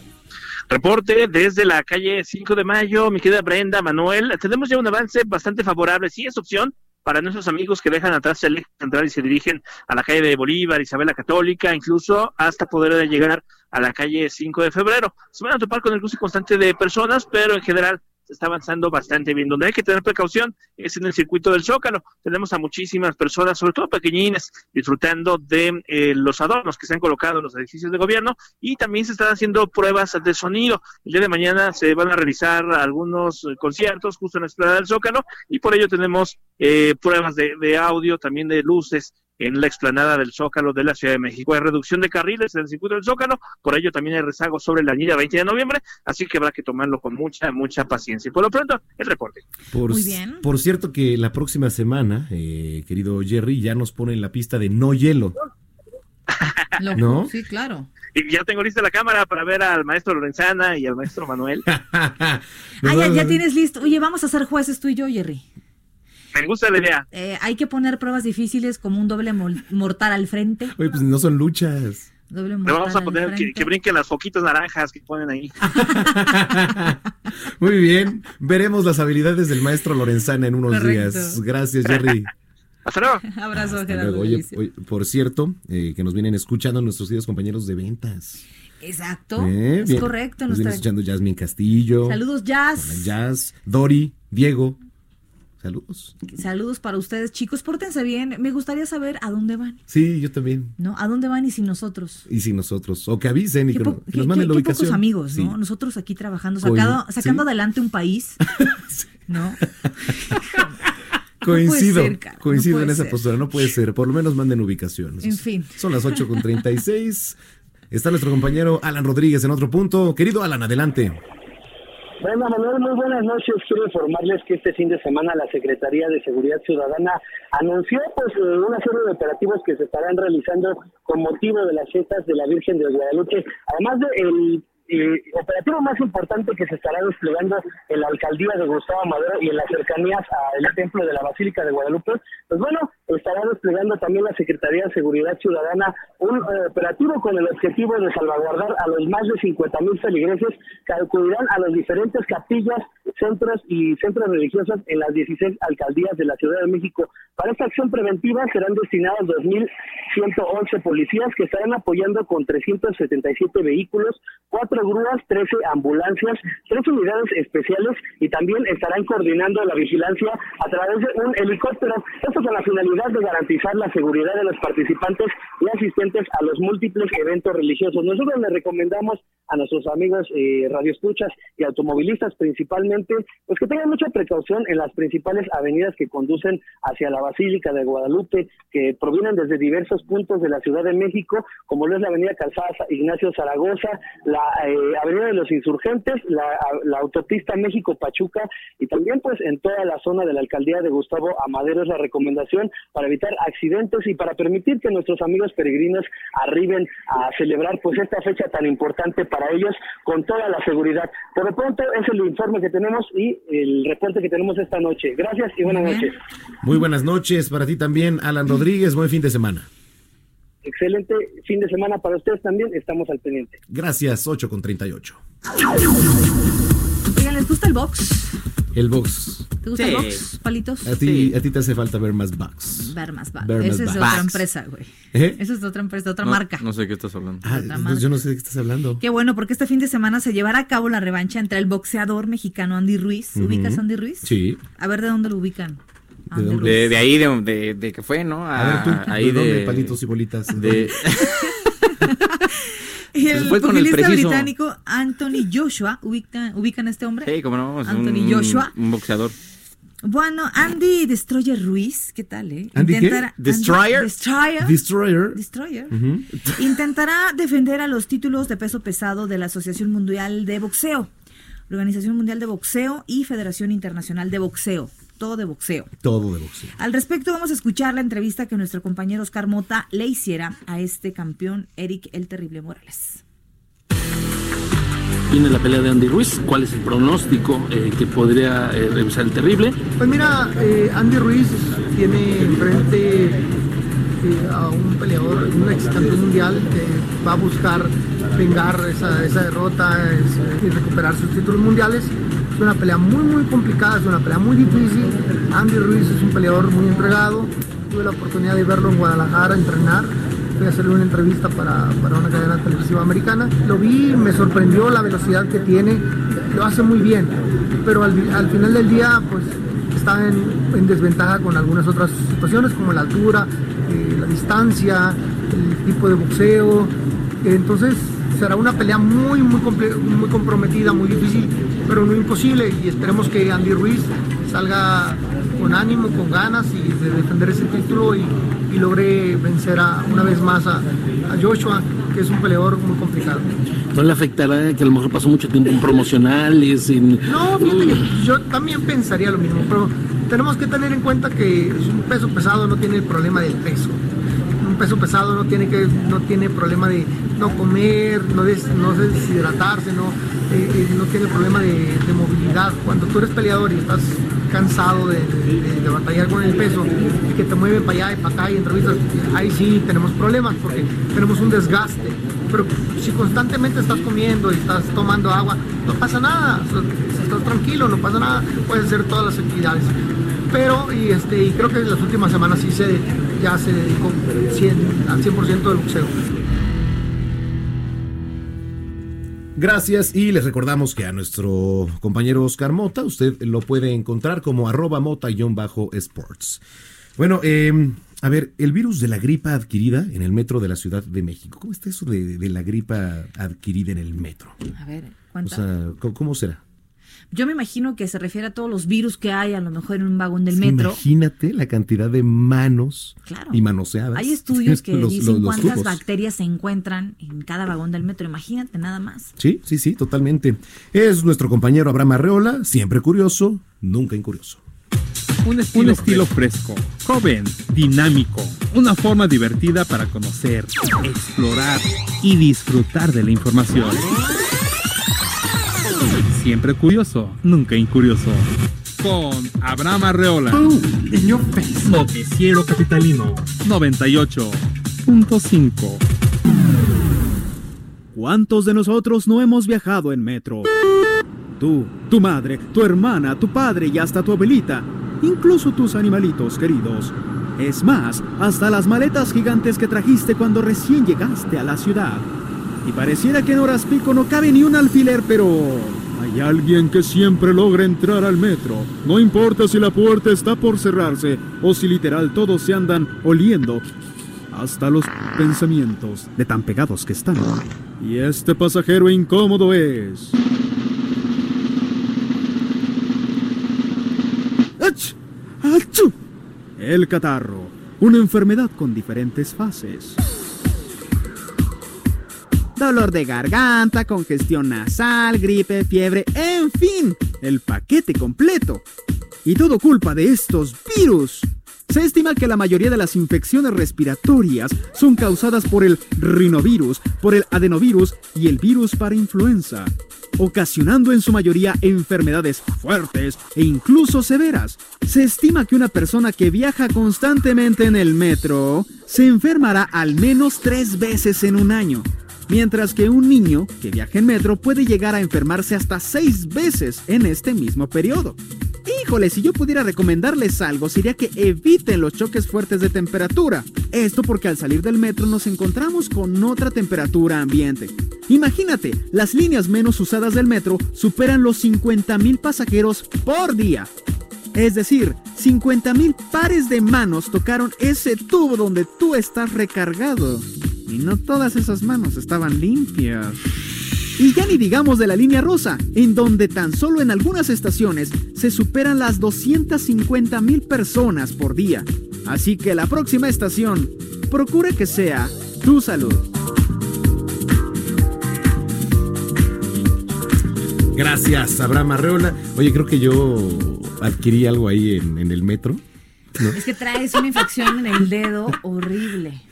Reporte desde la calle 5 de Mayo, mi querida Brenda, Manuel. Tenemos ya un avance bastante favorable. Sí es opción para nuestros amigos que dejan atrás el eje central y se dirigen a la calle de Bolívar, Isabel la Católica, incluso hasta poder llegar a la calle 5 de febrero. Se van a topar con el cruce constante de personas, pero en general está avanzando bastante bien. Donde hay que tener precaución es en el circuito del Zócalo. Tenemos a muchísimas personas, sobre todo pequeñines, disfrutando de eh, los adornos que se han colocado en los edificios de gobierno y también se están haciendo pruebas de sonido. El día de mañana se van a realizar algunos eh, conciertos justo en la explanada del Zócalo y por ello tenemos eh, pruebas de, de audio, también de luces en la explanada del Zócalo de la Ciudad de México. Hay reducción de carriles en el circuito del Zócalo, por ello también hay rezago sobre la avenida 20 de noviembre, así que habrá que tomarlo con mucha, mucha paciencia. Y por lo pronto, el reporte. Por, por cierto que la próxima semana, eh, querido Jerry, ya nos pone en la pista de no hielo. ¿No? Sí, claro. Y ya tengo lista la cámara para ver al maestro Lorenzana y al maestro Manuel. Ah, ya, ya tienes listo. Oye, vamos a ser jueces tú y yo, Jerry. Me gusta la idea. Eh, hay que poner pruebas difíciles como un doble mortal al frente. Oye, pues no son luchas. Doble Le mortal vamos a poner que, brinquen las foquitas naranjas que ponen ahí. Muy bien, veremos las habilidades del maestro Lorenzana en unos Correcto. días. Gracias, Jerry. Hasta luego. Abrazo, Hasta Gerardo. luego. Oye, por cierto, eh, que nos vienen escuchando nuestros queridos compañeros de ventas. Exacto. Eh, es bien. correcto. Nos viene nuestra- escuchando Jasmine Castillo. Saludos, Jazz. Jazz, Dori, Diego. Saludos. Saludos para ustedes, chicos. Pórtense bien. Me gustaría saber a dónde van. Sí, yo también. ¿No? ¿A dónde van y sin nosotros? Y si nosotros. O que avisen y Qué, que, nos- que qué- nos manden qué- la qué ubicación. pocos amigos, Sí. ¿no? Nosotros aquí trabajando, sacado- sacando sí. adelante un país. ¿No? Coincido, ser, cara, no coincido en esa ser. postura. No puede ser. Por lo menos manden ubicación. En fin. Son las 8 con 36. Está nuestro compañero Alan Rodríguez en otro punto. Querido Alan, adelante. Brenda Manuel, muy buenas noches. Quiero informarles que este fin de semana la Secretaría de Seguridad Ciudadana anunció pues eh, una serie de operativos que se estarán realizando con motivo de las fiestas de la Virgen de Guadalupe, además del eh, operativo más importante que se estará desplegando en la alcaldía de Gustavo Madero y en las cercanías al templo de la Basílica de Guadalupe. Pues bueno, estará desplegando también la Secretaría de Seguridad Ciudadana un eh, operativo con el objetivo de salvaguardar a los más de 50 mil feligreses que acudirán a las diferentes capillas, centros y centros religiosos en las 16 alcaldías de la Ciudad de México. Para esta acción preventiva serán destinados 2.111 policías que estarán apoyando con 377 vehículos, cuatro grúas, 13 ambulancias, tres unidades especiales y también estarán coordinando la vigilancia a través de un helicóptero. Esto con la finalidad de garantizar la seguridad de los participantes y asistentes a los múltiples eventos religiosos. Nosotros les recomendamos a nuestros amigos eh, radioescuchas y automovilistas principalmente, pues que tengan mucha precaución en las principales avenidas que conducen hacia la Basílica de Guadalupe que provienen desde diversos puntos de la Ciudad de México, como lo es la Avenida Calzada Ignacio Zaragoza, la eh, Avenida de los Insurgentes, la, la autopista México-Pachuca y también pues en toda la zona de la alcaldía de Gustavo Amadero es la recomendación para evitar accidentes y para permitir que nuestros amigos peregrinos arriben a celebrar pues esta fecha tan importante para ellos con toda la seguridad. Por lo pronto es el informe que tenemos y el reporte que tenemos esta noche. Gracias y buenas noches. Muy buenas noches para ti también, Alan Rodríguez. Buen fin de semana. Excelente fin de semana para ustedes también. Estamos al pendiente. Gracias, 8 con 38. Oigan, ¿les gusta el box? El box. ¿Te gusta el box, palitos? A ti, a ti te hace falta ver más box. Ver más box. Ver más Esa es de box. otra empresa, güey. ¿Eh? Esa es de otra empresa, de otra No- marca. No sé de qué estás hablando. Ah, pues yo no sé de qué estás hablando. Qué bueno, porque este fin de semana se llevará a cabo la revancha entre el boxeador mexicano Andy Ruiz. ¿Ubicas a Andy Ruiz? Sí. A ver de dónde lo ubican. Andy. De, de ahí, de, de, de que fue, ¿no? A ver, tú, ahí ¿de Palitos y bolitas. De, Y el pugilista preciso. británico Anthony Joshua, ¿ubican, ¿ubican a este hombre? sí, como no, es Anthony un, Joshua. un boxeador. Bueno, Andy Destroyer Ruiz, ¿qué tal, eh? ¿Andy qué? Andy- ¿Destroyer? Destroyer. Destroyer. Destroyer. Intentará defender a los títulos de peso pesado de la Asociación Mundial de Boxeo, la Organización Mundial de Boxeo y Federación Internacional de Boxeo. Todo de boxeo. Todo de boxeo. Al respecto, vamos a escuchar la entrevista que nuestro compañero Oscar Mota le hiciera a este campeón Eric el Terrible Morales. Viene la pelea de Andy Ruiz. ¿Cuál es el pronóstico eh, que podría eh, revisar el terrible? Pues mira, eh, Andy Ruiz tiene enfrente eh, a un peleador, un ex campeón mundial que va a buscar vengar esa, esa derrota es- y recuperar sus títulos mundiales. Es una pelea muy muy complicada, es una pelea muy difícil. Andy Ruiz es un peleador muy entregado. Tuve la oportunidad de verlo en Guadalajara entrenar. Fui a hacerle una entrevista para, para una cadena televisiva americana. Lo vi, me sorprendió la velocidad que tiene. Lo hace muy bien. Pero al, al final del día, pues está en, en desventaja con algunas otras situaciones como la altura, eh, la distancia, el tipo de boxeo. Entonces será una pelea muy, muy, muy comprometida, muy difícil, pero no imposible. Y esperemos que Andy Ruiz salga con ánimo, con ganas y de defender ese título y, y logre vencer a, una vez más a, a Joshua, que es un peleador muy complicado. ¿No le afectará que a lo mejor pasó mucho tiempo en promocionales? En... No, fíjate que yo también pensaría lo mismo, pero tenemos que tener en cuenta que un peso pesado no tiene el problema del peso. Peso pesado no tiene que no tiene problema de no comer, no, des- no deshidratarse, no, eh, eh, no tiene problema de, movilidad. Cuando tú eres peleador y estás cansado de, de- batallar con el peso y que te mueve para allá y para acá y entrevistas, ahí sí tenemos problemas porque tenemos un desgaste. Pero si constantemente estás comiendo y estás tomando agua, no pasa nada. Estás tranquilo, no pasa nada. Puedes hacer todas las actividades. Pero, y, este, y creo que en las últimas semanas sí se, ya se dedicó 100, al 100% del boxeo. Gracias y les recordamos que a nuestro compañero Oscar Mota usted lo puede encontrar como arroba mota-sports. Bueno, eh, a ver, el virus de la gripa adquirida en el metro de la Ciudad de México. ¿Cómo está eso de, de la gripa adquirida en el metro? A ver, O cuenta. sea, ¿cómo, cómo será? Yo me imagino que se refiere a todos los virus que hay a lo mejor en un vagón del Sí, metro. Imagínate la cantidad de manos Claro. y manoseadas. Hay estudios que Los- dicen los- los cuántas tubos. bacterias se encuentran en cada vagón del metro. Imagínate nada más. Sí, sí, sí, totalmente. Es nuestro compañero Abraham Arreola, siempre curioso, nunca incurioso. Un estilo, estilo fresco, joven, dinámico, una forma divertida para conocer, explorar y disfrutar de la información. Siempre curioso, nunca incurioso. Con Abraham Arreola. Noticiero Capitalino 98.5. ¿Cuántos de nosotros no hemos viajado en metro? Tú, tu madre, tu hermana, tu padre y hasta tu abuelita, incluso tus animalitos queridos. Es más, hasta las maletas gigantes que trajiste cuando recién llegaste a la ciudad. Y pareciera que en horas pico no cabe ni un alfiler, pero hay alguien que siempre logra entrar al metro. No importa si la puerta está por cerrarse o si literal todos se andan oliendo hasta los pensamientos de tan pegados que están. Y este pasajero incómodo es... El catarro, una enfermedad con diferentes fases. Dolor de garganta, congestión nasal, gripe, fiebre, en fin, el paquete completo. Y todo culpa de estos virus. Se estima que la mayoría de las infecciones respiratorias son causadas por el rinovirus, por el adenovirus y el virus para influenza, ocasionando en su mayoría enfermedades fuertes e incluso severas. Se estima que una persona que viaja constantemente en el metro se enfermará al menos tres veces en un año. Mientras que un niño que viaja en metro puede llegar a enfermarse hasta seis veces en este mismo periodo. Híjole, si yo pudiera recomendarles algo, sería que eviten los choques fuertes de temperatura. Esto porque al salir del metro nos encontramos con otra temperatura ambiente. Imagínate, las líneas menos usadas del metro superan los 50.000 pasajeros por día. Es decir, 50.000 pares de manos tocaron ese tubo donde tú estás recargado. Y no todas esas manos estaban limpias. Y ya ni digamos de la línea rosa, en donde tan solo en algunas estaciones se superan las 250 mil personas por día. Así que la próxima estación, procura que sea tu salud. Gracias, Abraham Arreola. Oye, creo que yo adquirí algo ahí en, en el metro. ¿no? Es que traes una infección en el dedo horrible.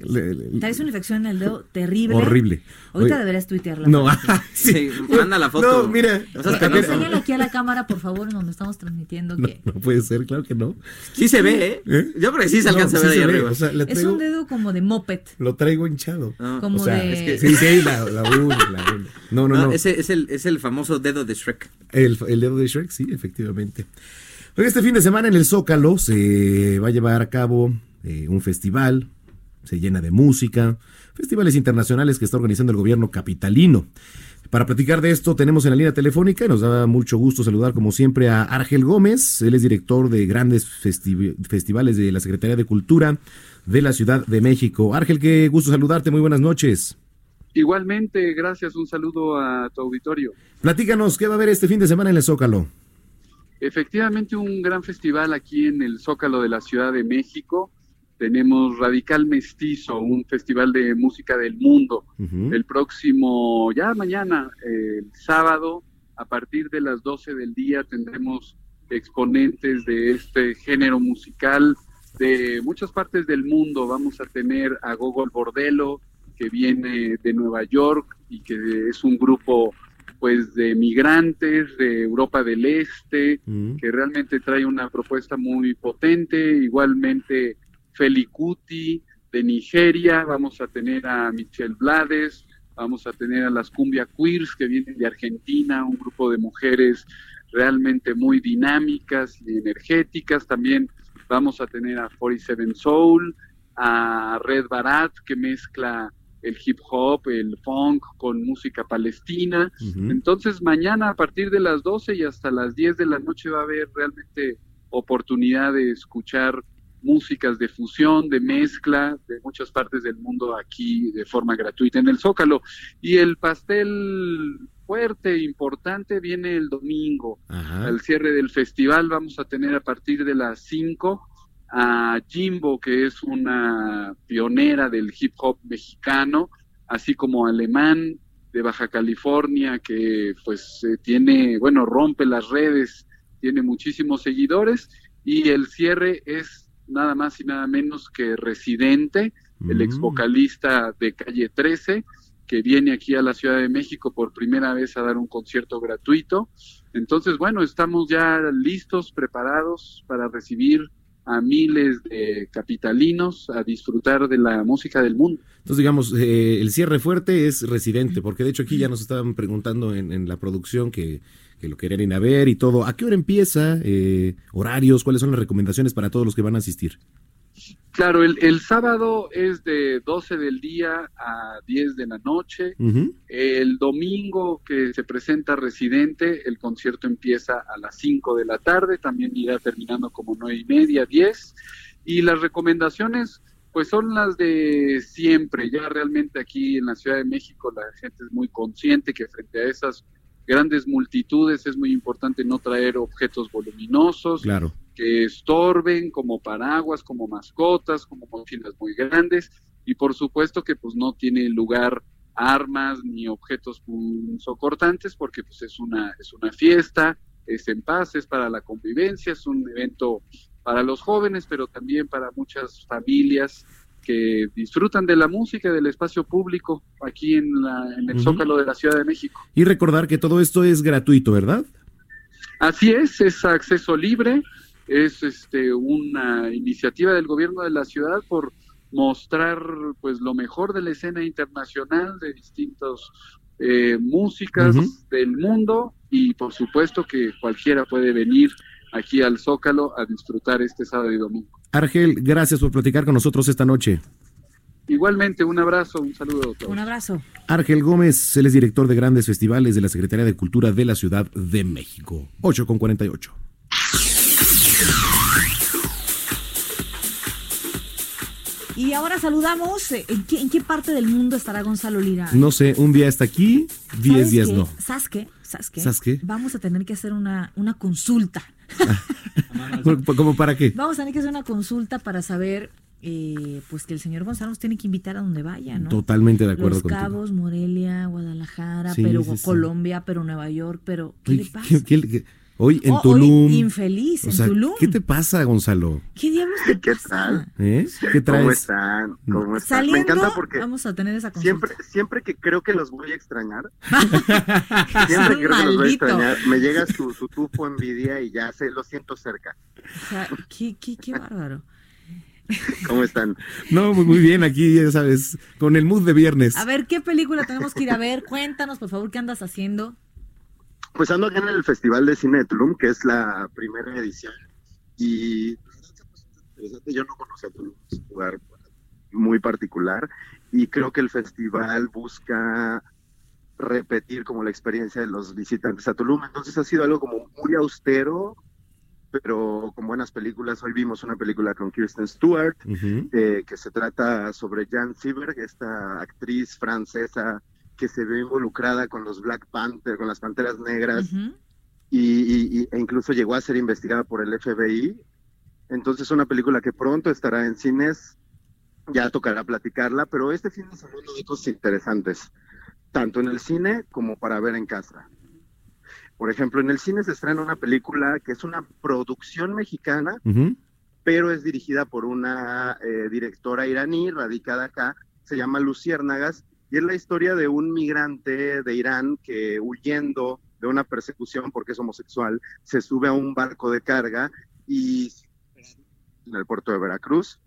Le- le- Traes una infección en el dedo terrible. Horrible. Ahorita Oye, deberías tuitearla. No, foto. sí. manda la foto. No, mira. O sea, a ver, Enséñale aquí a la cámara, por favor, en donde estamos transmitiendo no, que no puede ser, claro que no. Sí se ve, ¿eh? Yo creo que sí se alcanza a ver sí ahí arriba. o sea, le es traigo- un dedo como de moped. Lo traigo hinchado. Como o sea, de- es que- sí, sí, la, la uña, la. No, no, no. Ese es el, es el famoso dedo de Shrek. El, el dedo de Shrek, sí, efectivamente. Oye, este fin de semana en el Zócalo se va a llevar a cabo eh, un festival, se llena de música, festivales internacionales que está organizando el gobierno capitalino. Para platicar de esto tenemos en la línea telefónica y nos da mucho gusto saludar como siempre a Argel Gómez, él es director de grandes festi- festivales de la Secretaría de Cultura de la Ciudad de México. Argel, qué gusto saludarte, muy buenas noches. Igualmente, gracias, un saludo a tu auditorio. Platícanos, ¿qué va a haber este fin de semana en el Zócalo? Efectivamente, un gran festival aquí en el Zócalo de la Ciudad de México. Tenemos Radical Mestizo, un festival de música del mundo. El próximo, ya mañana, el sábado, a partir de las 12 del día, tendremos exponentes de este género musical de muchas partes del mundo. Vamos a tener a Gogol Bordello, que viene de Nueva York y que es un grupo pues de migrantes de Europa del Este, que realmente trae una propuesta muy potente, igualmente Felicuti de Nigeria, vamos a tener a Michelle Blades, vamos a tener a las Cumbia Queers que vienen de Argentina, un grupo de mujeres realmente muy dinámicas y energéticas, también vamos a tener a 47 Soul, a Red Barat que mezcla el hip hop, el funk con música palestina. Entonces mañana a partir de las 12 y hasta las 10 de la noche va a haber realmente oportunidad de escuchar músicas de fusión, de mezcla de muchas partes del mundo aquí de forma gratuita en el Zócalo. Y el pastel fuerte, importante, viene el domingo. Al cierre del festival vamos a tener a partir de las 5 a Jimbo, que es una pionera del hip hop mexicano, así como alemán de Baja California, que pues eh, tiene, bueno, rompe las redes, tiene muchísimos seguidores, y el cierre es nada más y nada menos que Residente, el ex vocalista de Calle 13, que viene aquí a la Ciudad de México por primera vez a dar un concierto gratuito. Entonces, bueno, estamos ya listos, preparados para recibir a miles de capitalinos a disfrutar de la música del mundo. Entonces, digamos, eh, el cierre fuerte es residente, porque de hecho aquí ya nos estaban preguntando en, en la producción que, que lo querían ir a ver y todo. ¿A qué hora empieza? Eh, ¿Horarios? ¿Cuáles son las recomendaciones para todos los que van a asistir? Claro, el, el sábado es de 12 del día a 10 de la noche. El domingo que se presenta Residente, el concierto empieza a las 5 de la tarde, también irá terminando como 9 y media, 10. Y las recomendaciones, pues son las de siempre. Ya realmente aquí en la Ciudad de México la gente es muy consciente que frente a esas grandes multitudes es muy importante no traer objetos voluminosos, Claro. que estorben como paraguas, como mascotas, como mochilas muy grandes y por supuesto que pues no tiene lugar armas ni objetos punzocortantes porque pues es una es una fiesta, es en paz, es para la convivencia, es un evento para los jóvenes, pero también para muchas familias que disfrutan de la música del espacio público aquí en, la, en el. Zócalo de la Ciudad de México. Y recordar que todo esto es gratuito, ¿verdad? Así es, es acceso libre, es este una iniciativa del gobierno de la ciudad por mostrar pues lo mejor de la escena internacional de distintas eh, músicas del mundo y por supuesto que cualquiera puede venir aquí al Zócalo a disfrutar este sábado y domingo. Argel, gracias por platicar con nosotros esta noche. Igualmente, un abrazo, un saludo a todos. Un abrazo. Argel Gómez, él es director de grandes festivales de la Secretaría de Cultura de la Ciudad de México. 8 con 48. Y ahora saludamos. eh, ¿En qué, en qué parte del mundo estará Gonzalo Lira? No sé, un día está aquí, 10 ¿Sabes días qué? no. ¿Sabes qué? ¿Sabes qué? ¿Sabes qué? Vamos a tener que hacer una, una consulta. ¿Cómo para qué? Vamos a tener que hacer una consulta para saber, eh, pues que el señor Gonzalo nos tiene que invitar a donde vaya, ¿no? Totalmente de acuerdo Los contigo. Cabos, Morelia, Guadalajara, Sí, pero sí, sí. Colombia, pero Nueva York, pero ¿qué le pasa? ¿qué- qué- qué- Hoy en Oh, hoy Tulum. infeliz, O en Tulum. ¿Qué te pasa, Gonzalo? ¿Qué diablos te ¿Qué pasa? tal? ¿Eh? ¿Qué traes? ¿Cómo están? ¿Cómo están? Saliendo, Me encanta porque vamos a tener esa consulta. siempre, siempre que creo que los voy a extrañar, siempre que creo que los voy a extrañar, me llega su, su tufo envidia y ya sé, lo siento cerca. O sea, qué, qué, qué bárbaro. ¿Cómo están? No, muy, muy bien, aquí ya sabes, con el mood de viernes. A ver, ¿qué película tenemos que ir a ver? Cuéntanos, por favor, ¿qué andas haciendo? Pues ando acá en el Festival de Cine de Tulum, que es la primera edición. Y interesante, yo no conocía Tulum, es un lugar muy particular. Y creo que el festival busca repetir como la experiencia de los visitantes a Tulum. Entonces ha sido algo como muy austero, pero con buenas películas. Hoy vimos una película con Kirsten Stewart, eh, que se trata sobre Jan Seberg, esta actriz francesa que se ve involucrada con los Black Panther, con las Panteras Negras, y, y- y- e incluso llegó a ser investigada por el FBI. Entonces, una película que pronto estará en cines, ya tocará platicarla, pero este fin de semana hay cosas interesantes, tanto en el cine como para ver en casa. Por ejemplo, en el cine se estrena una película que es una producción mexicana, pero es dirigida por una eh, directora iraní radicada acá, se llama Luciérnagas, y es la historia de un migrante de Irán que huyendo de una persecución porque es homosexual, se sube a un barco de carga y en el puerto de Veracruz.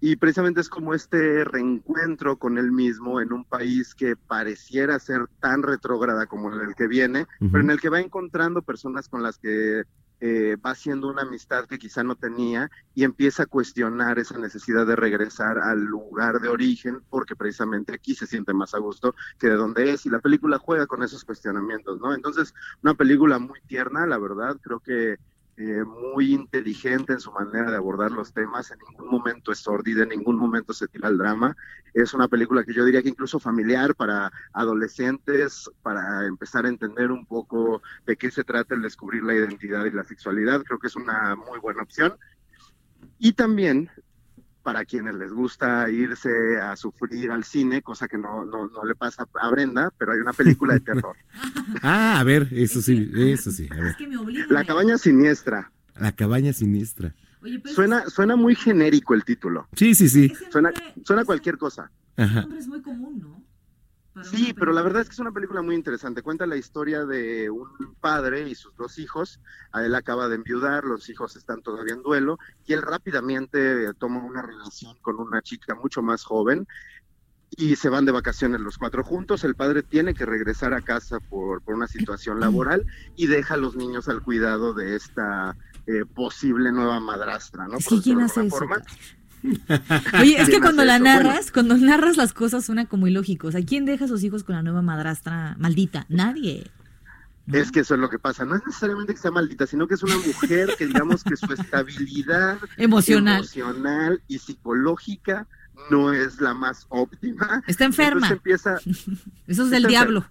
Y precisamente es como este reencuentro con él mismo en un país que pareciera ser tan retrógrada como el que viene, pero en el que va encontrando personas con las que eh, va haciendo una amistad que quizá no tenía y empieza a cuestionar esa necesidad de regresar al lugar de origen porque precisamente aquí se siente más a gusto que de donde es y la película juega con esos cuestionamientos, ¿no? Entonces, una película muy tierna, la verdad, creo que eh, muy inteligente en su manera de abordar los temas, en ningún momento es sordida, en ningún momento se tira el drama. Es una película que yo diría que incluso familiar para adolescentes, para empezar a entender un poco de qué se trata el descubrir la identidad y la sexualidad, creo que es una muy buena opción. Y también para quienes les gusta irse a sufrir al cine, cosa que no, no, no le pasa a Brenda, pero hay una película de terror. Ah, a ver, eso sí, eso sí. A ver. La cabaña siniestra. La cabaña siniestra. Suena, suena muy genérico el título. Sí, sí, sí. Suena, suena cualquier cosa. Ajá. Es muy común, ¿no? Sí, pero la verdad es que es una película muy interesante. Cuenta la historia de un padre y sus dos hijos. A él acaba de enviudar, los hijos están todavía en duelo y él rápidamente toma una relación con una chica mucho más joven y se van de vacaciones los cuatro juntos. El padre tiene que regresar a casa por, por una situación laboral y deja a los niños al cuidado de esta eh, posible nueva madrastra, ¿no? Por que ¿quién hace eso? forma. Oye, es que ¿Quién cuando la? Bueno, narras, cuando narras las cosas suena como ilógico. O sea, ¿quién deja a sus hijos con la nueva madrastra maldita? Nadie. Es que eso es lo que pasa. No es necesariamente que sea maldita, sino que es una mujer que digamos que su estabilidad Emocional. emocional y psicológica no es la más óptima. Está enferma. Entonces empieza, Eso es del Está diablo.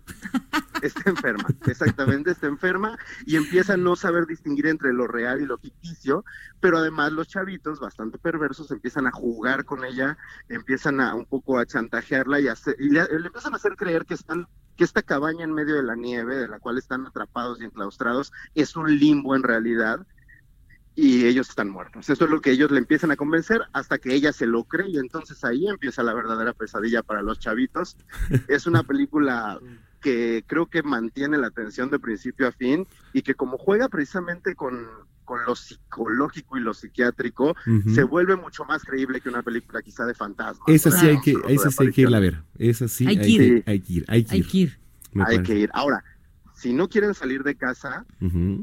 está enferma, exactamente, está enferma y empieza a no saber distinguir entre lo real y lo ficticio, pero además los chavitos, bastante perversos, empiezan a jugar con ella, empiezan a un poco a chantajearla y, a hacer- y le, le empiezan a hacer creer que están que esta cabaña en medio de la nieve, de la cual están atrapados y enclaustrados, es un limbo en realidad y ellos están muertos. Eso es lo que ellos le empiezan a convencer hasta que ella se lo cree y entonces ahí empieza la verdadera pesadilla para los chavitos. Es una película que creo que mantiene la atención de principio a fin y que como juega precisamente con, con lo psicológico y lo psiquiátrico, Ujú. se vuelve mucho más creíble que una película quizá de fantasmas. Esa sí hay que, esa sí hay que irla a ver. Esa sí Hay hay, que ir. que, hay que ir. Hay que Hay ir. que ir. Me Hay parece. que ir. Ahora, si no quieren salir de casa,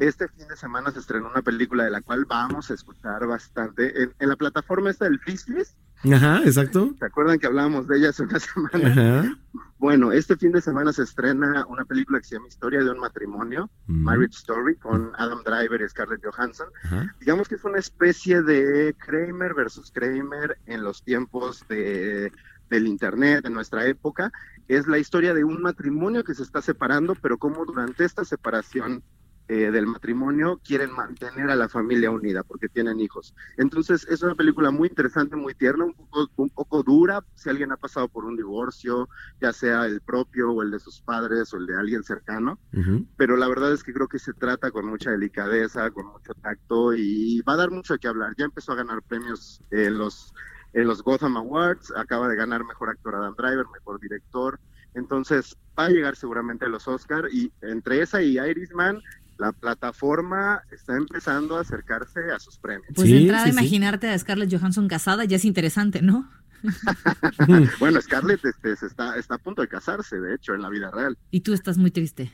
este fin de semana se estrenó una película de la cual vamos a escuchar bastante. En, en la plataforma esta del Frisbees, Ajá, exacto. ¿se acuerdan que hablábamos de ella hace una semana? Ajá. Bueno, este fin de semana se estrena una película que se llama Historia de un matrimonio, Mm. Marriage Story, con Adam Driver y Scarlett Johansson. Ajá. Digamos que es una especie de Kramer versus Kramer en los tiempos de, del Internet, de nuestra época. Es la historia de un matrimonio que se está separando, pero como durante esta separación eh, del matrimonio quieren mantener a la familia unida porque tienen hijos. Entonces es una película muy interesante, muy tierna, un poco, un poco dura si alguien ha pasado por un divorcio, ya sea el propio o el de sus padres o el de alguien cercano Ujú. pero la verdad es que creo que se trata con mucha delicadeza, con mucho tacto y va a dar mucho que hablar. Ya empezó a ganar premios en los en los Gotham Awards, acaba de ganar mejor actor Adam Driver, mejor director. Entonces, va a llegar seguramente a los Oscar y entre esa y Irishman, la plataforma está empezando a acercarse a sus premios. Pues de entrada, imaginarte a Scarlett Johansson casada ya es interesante, ¿no? bueno, Scarlett este, se está, está a punto de casarse, de hecho, en la vida real. Y tú estás muy triste.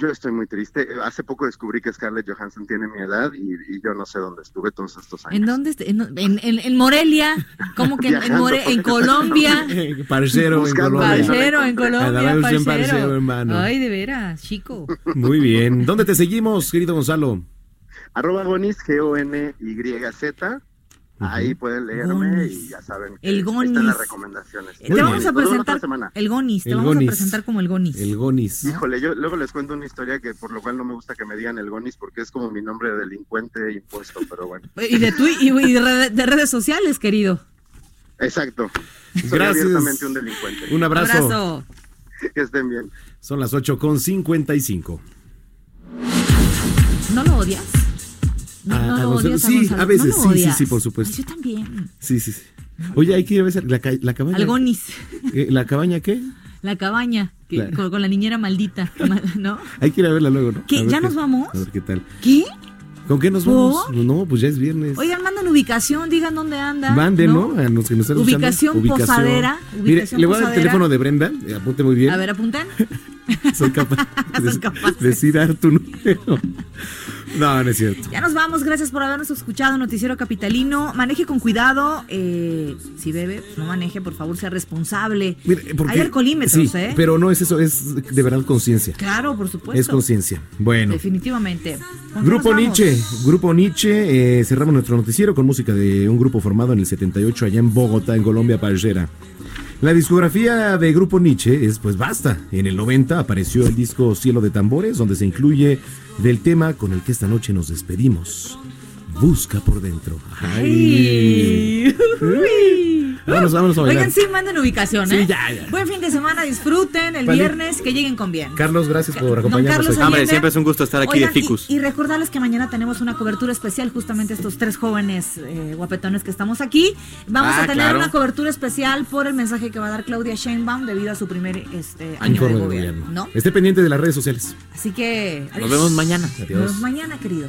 Yo estoy muy triste. Hace poco descubrí que Scarlett Johansson tiene mi edad y, y yo no sé dónde estuve todos estos años. ¿En dónde? est- En, en, en- Morelia. ¿Cómo que en, More- en Colombia? Parcero en Colombia. Parcero, en Colombia, parcero. parcero, hermano. Ay, de veras, chico. Muy bien. ¿Dónde te seguimos, querido Gonzalo? Arroba Gonis, G-O-N-Y-Z. Ahí pueden leerme Gonis. y ya saben. que El ahí Gonis. Están las recomendaciones. te vamos a presentar el Gonis, te El vamos Gonis. a presentar como el Gonis. El Gonis. Híjole, yo luego les cuento una historia que por lo cual no me gusta que me digan el Gonis porque es como mi nombre de delincuente impuesto, pero bueno. Y de, tu, y, y de, red- de redes sociales, querido. Exacto. Soy Gracias. abiertamente un delincuente. Un abrazo. Abrazo. Que estén bien. Son las 8 con 55. ¿No lo odias? No, no a lo Gonzalo- odias a sí, a veces, ¿No lo sí, sí, sí, por supuesto. Ay, yo también. Sí, sí, sí. Oye, hay que ir a ver la, la cabaña. Al Gonis. Eh, ¿La cabaña qué? La cabaña, que- La- Con, con la niñera maldita, ¿no? Hay que ir a verla luego, ¿no? ¿Ya nos vamos? A ver qué tal. ¿Qué? ¿Con qué nos ¿Por? vamos? No, pues ya es viernes. Oigan, mandan ubicación, digan dónde andan. Manden, ¿no? A los que nos están Ubicación escuchando. posadera, Mire, ubicación le voy a dar el posadera. teléfono de Brenda. Apunte muy bien. A ver, apunten. Soy capaz de decir tu número. No, no es cierto. Ya nos vamos, gracias por habernos escuchado, Noticiero Capitalino. Maneje con cuidado, eh, si bebe, pues no maneje, por favor, sea responsable. Mire, porque- Hay alcoholímetros, sí, ¿eh? Pero no es eso, es de verdad conciencia. Claro, por supuesto. Es conciencia. Bueno. Definitivamente. ¿Con qué Grupo? Nietzsche, Grupo Nietzsche, eh, cerramos nuestro noticiero con música de un grupo formado en el 78 allá en Bogotá, en Colombia, Parcera. La discografía de Grupo Nietzsche es pues basta. En el 90 apareció el disco Cielo de Tambores, donde se incluye del tema con el que esta noche nos despedimos. Busca por dentro. Ay. Vámonos, vámonos a. Oigan, sí, manden ubicación, Sí, ¿eh? ya, ya. Buen fin de semana, disfruten el viernes, que lleguen con bien. Carlos, gracias por Don acompañarnos. Carlos. Hombre, siempre es un gusto estar aquí Oigan, de ficus. Y, y recordarles que mañana tenemos una cobertura especial, justamente estos tres jóvenes eh, guapetones que estamos aquí. Vamos Ah, a tener claro. una cobertura especial por el mensaje que va a dar Claudia Sheinbaum debido a su primer este, año Informe de gobierno. gobierno. ¿no? Esté pendiente de las redes sociales. Así que Nos vemos mañana. Nos Adiós. vemos mañana, querido.